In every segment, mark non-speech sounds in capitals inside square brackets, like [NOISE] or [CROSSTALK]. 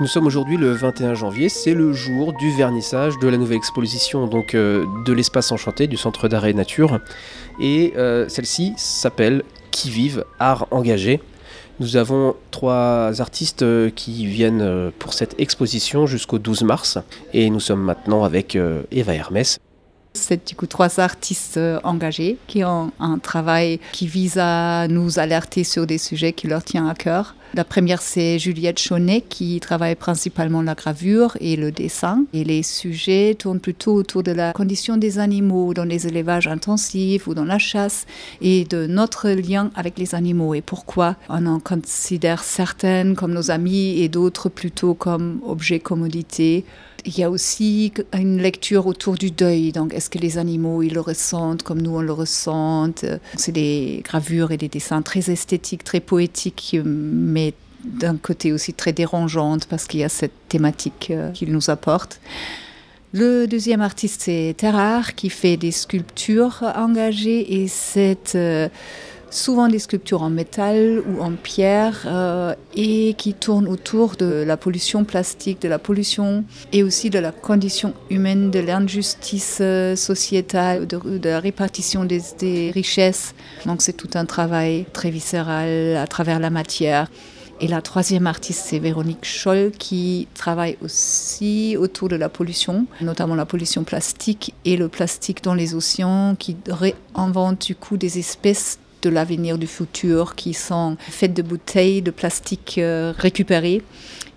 Nous sommes aujourd'hui le 21 janvier, c'est le jour du vernissage de la nouvelle exposition donc euh, de l'espace enchanté du Centre d'art et nature. Et euh, celle-ci s'appelle Qui vive, art engagé. Nous avons trois artistes euh, qui viennent pour cette exposition jusqu'au 12 mars. Et nous sommes maintenant avec Eva Hermès. C'est du coup trois artistes euh, engagés qui ont un travail qui vise à nous alerter sur des sujets qui leur tiennent à cœur. La première, c'est Juliette Chaunet qui travaille principalement la gravure et le dessin. Et les sujets tournent plutôt autour de la condition des animaux dans les élevages intensifs ou dans la chasse et de notre lien avec les animaux et pourquoi on en considère certaines comme nos amis et d'autres plutôt comme objets commodité il y a aussi une lecture autour du deuil. Donc, est-ce que les animaux, ils le ressentent comme nous, on le ressent C'est des gravures et des dessins très esthétiques, très poétiques, mais d'un côté aussi très dérangeantes parce qu'il y a cette thématique euh, qu'ils nous apportent. Le deuxième artiste, c'est Terrar, qui fait des sculptures engagées et cette euh, souvent des sculptures en métal ou en pierre euh, et qui tournent autour de la pollution plastique, de la pollution et aussi de la condition humaine, de l'injustice euh, sociétale, de, la répartition des, des richesses. Donc c'est tout un travail très viscéral à travers la matière. Et la troisième artiste, c'est Véronique Scholl, qui travaille aussi autour de la pollution, notamment la pollution plastique et le plastique dans les océans, qui réinvente du coup des espèces de l'avenir du futur qui sont faites de bouteilles de plastique euh, récupérées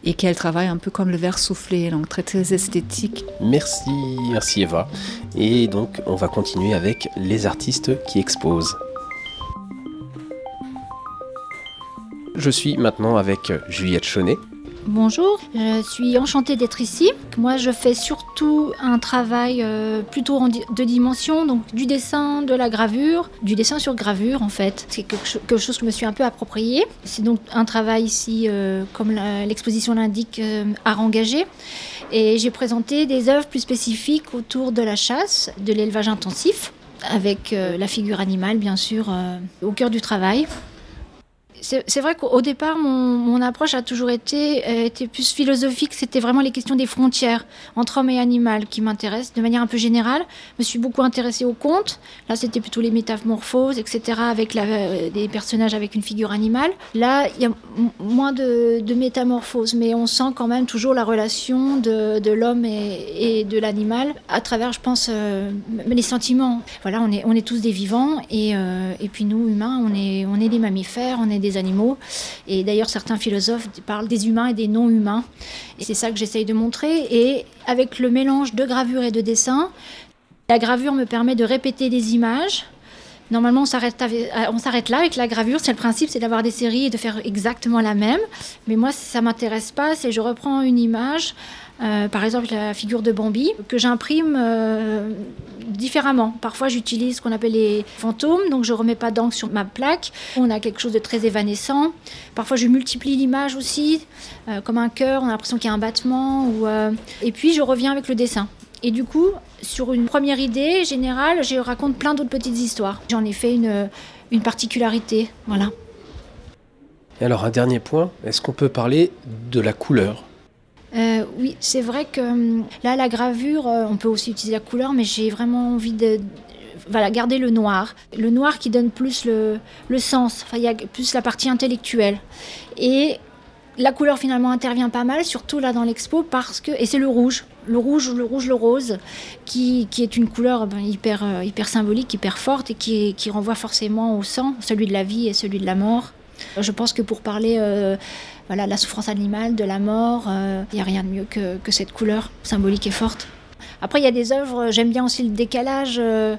et qu'elle travaille un peu comme le verre soufflé, donc très très esthétique. Merci, merci Eva. Et donc on va continuer avec les artistes qui exposent. Je suis maintenant avec Juliette Chaunet. Bonjour, je suis enchantée d'être ici. Moi, je fais surtout un travail euh, plutôt en deux dimensions, donc du dessin, de la gravure, du dessin sur gravure en fait. C'est quelque, chose que je me suis un peu approprié. C'est donc un travail ici, euh, comme l'exposition l'indique, euh, art engagé. Et j'ai présenté des œuvres plus spécifiques autour de la chasse, de l'élevage intensif, avec la figure animale bien sûr au cœur du travail c'est vrai qu'au départ, mon, approche a toujours été, été plus philosophique. C'était vraiment les questions des frontières entre homme et animal qui m'intéressent de manière un peu générale. Je me suis beaucoup intéressée aux contes. Là, c'était plutôt les métamorphoses, etc., avec euh, des personnages avec une figure animale. Là, il y a moins de, métamorphoses, mais on sent quand même toujours la relation de, l'homme et, de l'animal à travers, je pense, euh, les sentiments. Voilà, on est, tous des vivants et, euh, et puis nous, humains, on est, on est des mammifères, on est des animaux. Et d'ailleurs, certains philosophes parlent des humains et des non-humains. Et c'est ça que j'essaye de montrer. Et avec le mélange de gravure et de dessin, la gravure me permet de répéter des images. Normalement, on s'arrête, on s'arrête là avec la gravure. C'est le principe, c'est d'avoir des séries et de faire exactement la même. Mais moi, ça m'intéresse pas. C'est je reprends une image, euh, par exemple la figure de Bambi, que j'imprime euh, différemment. Parfois, j'utilise ce qu'on appelle les fantômes, donc je remets pas d'encre sur ma plaque. On a quelque chose de très évanescent. Parfois, je multiplie l'image aussi, euh, comme un cœur, on a l'impression qu'il y a un battement. Et puis, je reviens avec le dessin. Et du coup, sur une première idée générale, je raconte plein d'autres petites histoires. J'en ai fait une, une particularité, voilà. Et alors, un dernier point, est-ce qu'on peut parler de la couleur? Euh, oui, c'est vrai que hum, là, la gravure, euh, on peut aussi utiliser la couleur, mais j'ai vraiment envie de, voilà, garder le noir. Le noir qui donne plus le, le sens, enfin, il y a plus la partie intellectuelle. Et la couleur finalement intervient pas mal, surtout là dans l'expo, parce que. Et c'est le rouge, le rouge, le rouge, le rose, qui, est une couleur ben, hyper, euh, hyper symbolique, hyper forte et qui, renvoie forcément au sang, celui de la vie et celui de la mort. Je pense que pour parler voilà, la souffrance animale, de la mort. Il euh, n'y a rien de mieux que, que, cette couleur symbolique et forte. Après, il y a des œuvres, j'aime bien aussi le décalage, euh,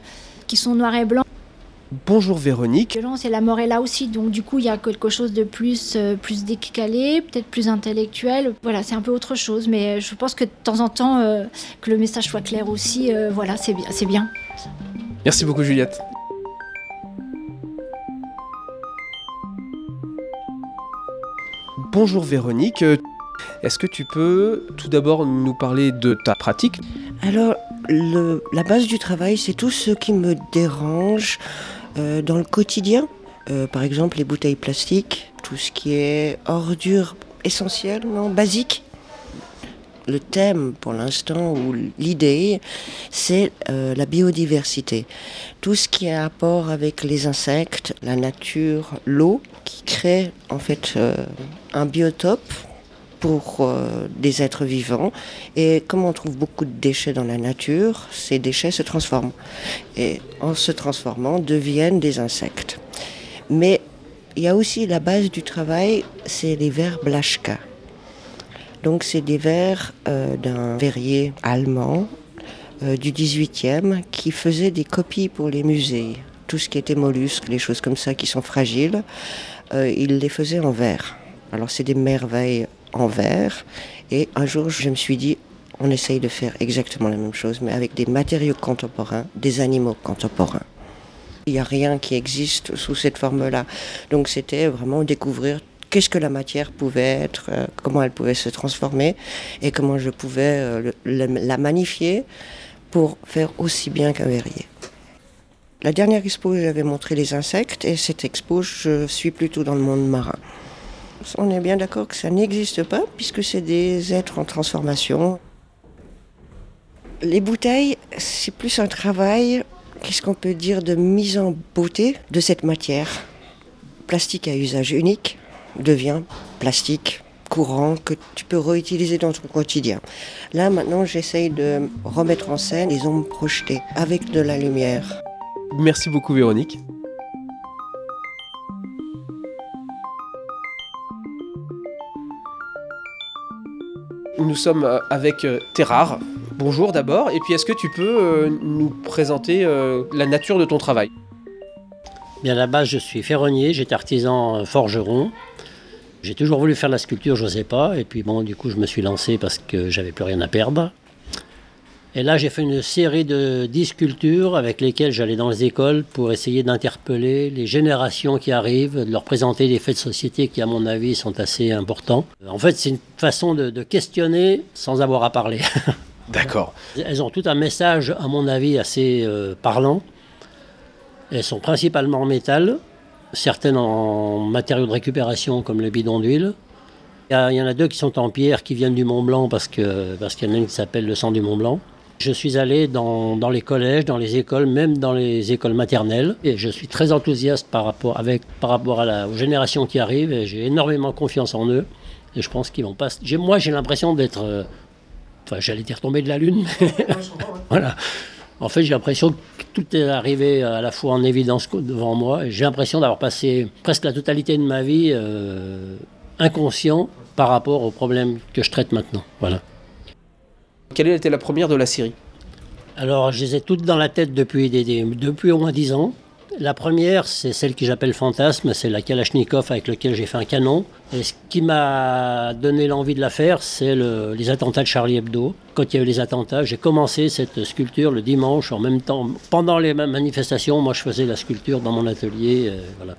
qui sont noir et blanc. Bonjour Véronique. Et la mort est là aussi, donc du coup il y a quelque chose de plus, euh, plus décalé, peut-être plus intellectuel. Voilà, c'est un peu autre chose, mais je pense que de temps en temps, que le message soit clair aussi, voilà, c'est bien, c'est bien. Merci beaucoup Juliette. Bonjour Véronique, est-ce que tu peux tout d'abord nous parler de ta pratique? Alors, la base du travail, c'est tout ce qui me dérange euh, dans le quotidien. Euh, par exemple, les bouteilles plastiques, tout ce qui est ordure essentielle, non, basique. le thème pour l'instant ou l'idée, c'est euh, la biodiversité. Tout ce qui a rapport avec les insectes, la nature, l'eau, qui crée en fait un biotope pour euh, des êtres vivants. Et comme on trouve beaucoup de déchets dans la nature, ces déchets se transforment. Et en se transformant, deviennent des insectes. Mais il y a aussi la base du travail, c'est les vers Blaschka. Donc c'est des vers euh, d'un verrier allemand euh, du 18e qui faisait des copies pour les musées. Tout ce qui était mollusques, les choses comme ça qui sont fragiles, il les faisait en verre. Alors c'est des merveilles en verre. Et un jour je me suis dit, on essaye de faire exactement la même chose, mais avec des matériaux contemporains, des animaux contemporains. Il n'y a rien qui existe sous cette forme-là. Donc c'était vraiment découvrir qu'est-ce que la matière pouvait être, euh, comment elle pouvait se transformer et comment je pouvais euh, la magnifier pour faire aussi bien qu'un verrier. La dernière expo, j'avais montré les insectes et cette expo, je suis plutôt dans le monde marin. On est bien d'accord que ça n'existe pas puisque c'est des êtres en transformation. Les bouteilles, c'est plus un travail, qu'est-ce qu'on peut dire, de mise en beauté de cette matière. Plastique à usage unique, devient plastique courant que tu peux réutiliser dans ton quotidien. Là maintenant j'essaye de remettre en scène les ombres projetées avec de la lumière. Merci beaucoup Véronique. Nous sommes euh, avec euh, Terrar. Bonjour d'abord, et puis est-ce que tu peux euh, nous présenter la nature de ton travail? Bien à la base, je suis ferronnier, j'étais artisan forgeron. J'ai toujours voulu faire la sculpture, je n'osais pas. Et puis bon, du coup, je me suis lancé parce que j'avais plus rien à perdre. Et là, j'ai fait une série de 10 sculptures avec lesquelles j'allais dans les écoles pour essayer d'interpeller les générations qui arrivent, de leur présenter des faits de société qui, à mon avis, sont assez importants. En fait, c'est une façon de, questionner sans avoir à parler. [LAUGHS] D'accord. Elles ont tout un message, à mon avis, assez euh, parlant. Elles sont principalement en métal certaines en matériaux de récupération comme le bidon d'huile. Il y, en a deux qui sont en pierre qui viennent du Mont Blanc parce qu'il parce qu'il y en a une qui s'appelle le sang du Mont Blanc. Je suis allé dans, les collèges, dans les écoles, même dans les écoles maternelles. Et je suis très enthousiaste par rapport, avec, par aux générations qui arrivent. J'ai énormément confiance en eux. Et je pense qu'ils vont pas. Moi, j'ai l'impression d'être. Euh, enfin, j'allais dire tomber de la lune. [LAUGHS] voilà. En fait, j'ai l'impression que tout est arrivé à la fois en évidence devant moi. J'ai l'impression d'avoir passé presque la totalité de ma vie euh, inconscient par rapport aux problèmes que je traite maintenant. Voilà. Quelle était la première de la série Alors, je les ai toutes dans la tête depuis, depuis au moins dix ans. La première, c'est celle que j'appelle Fantasme, c'est la Kalachnikov avec laquelle j'ai fait un canon. Et ce qui m'a donné l'envie de la faire, c'est les attentats de Charlie Hebdo. Quand il y a eu les attentats, j'ai commencé cette sculpture le dimanche, en même temps, pendant les manifestations, moi je faisais la sculpture dans mon atelier. Euh, voilà.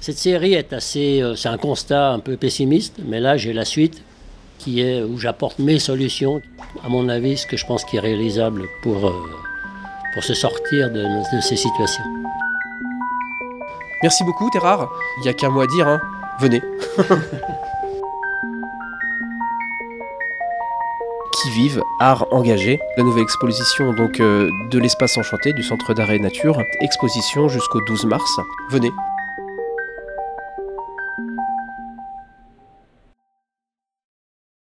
Cette série est assez, euh, c'est un constat un peu pessimiste, mais là j'ai la suite qui est où j'apporte mes solutions, à mon avis, ce que je pense qui est réalisable pour, euh, pour se sortir de ces situations. Merci beaucoup, Terrar. Il n'y a qu'un mot à dire, hein. Venez. [LAUGHS] qui vivent, art engagé. La nouvelle exposition donc euh, de l'espace enchanté du Centre d'art et nature. Exposition jusqu'au 12 mars. Venez.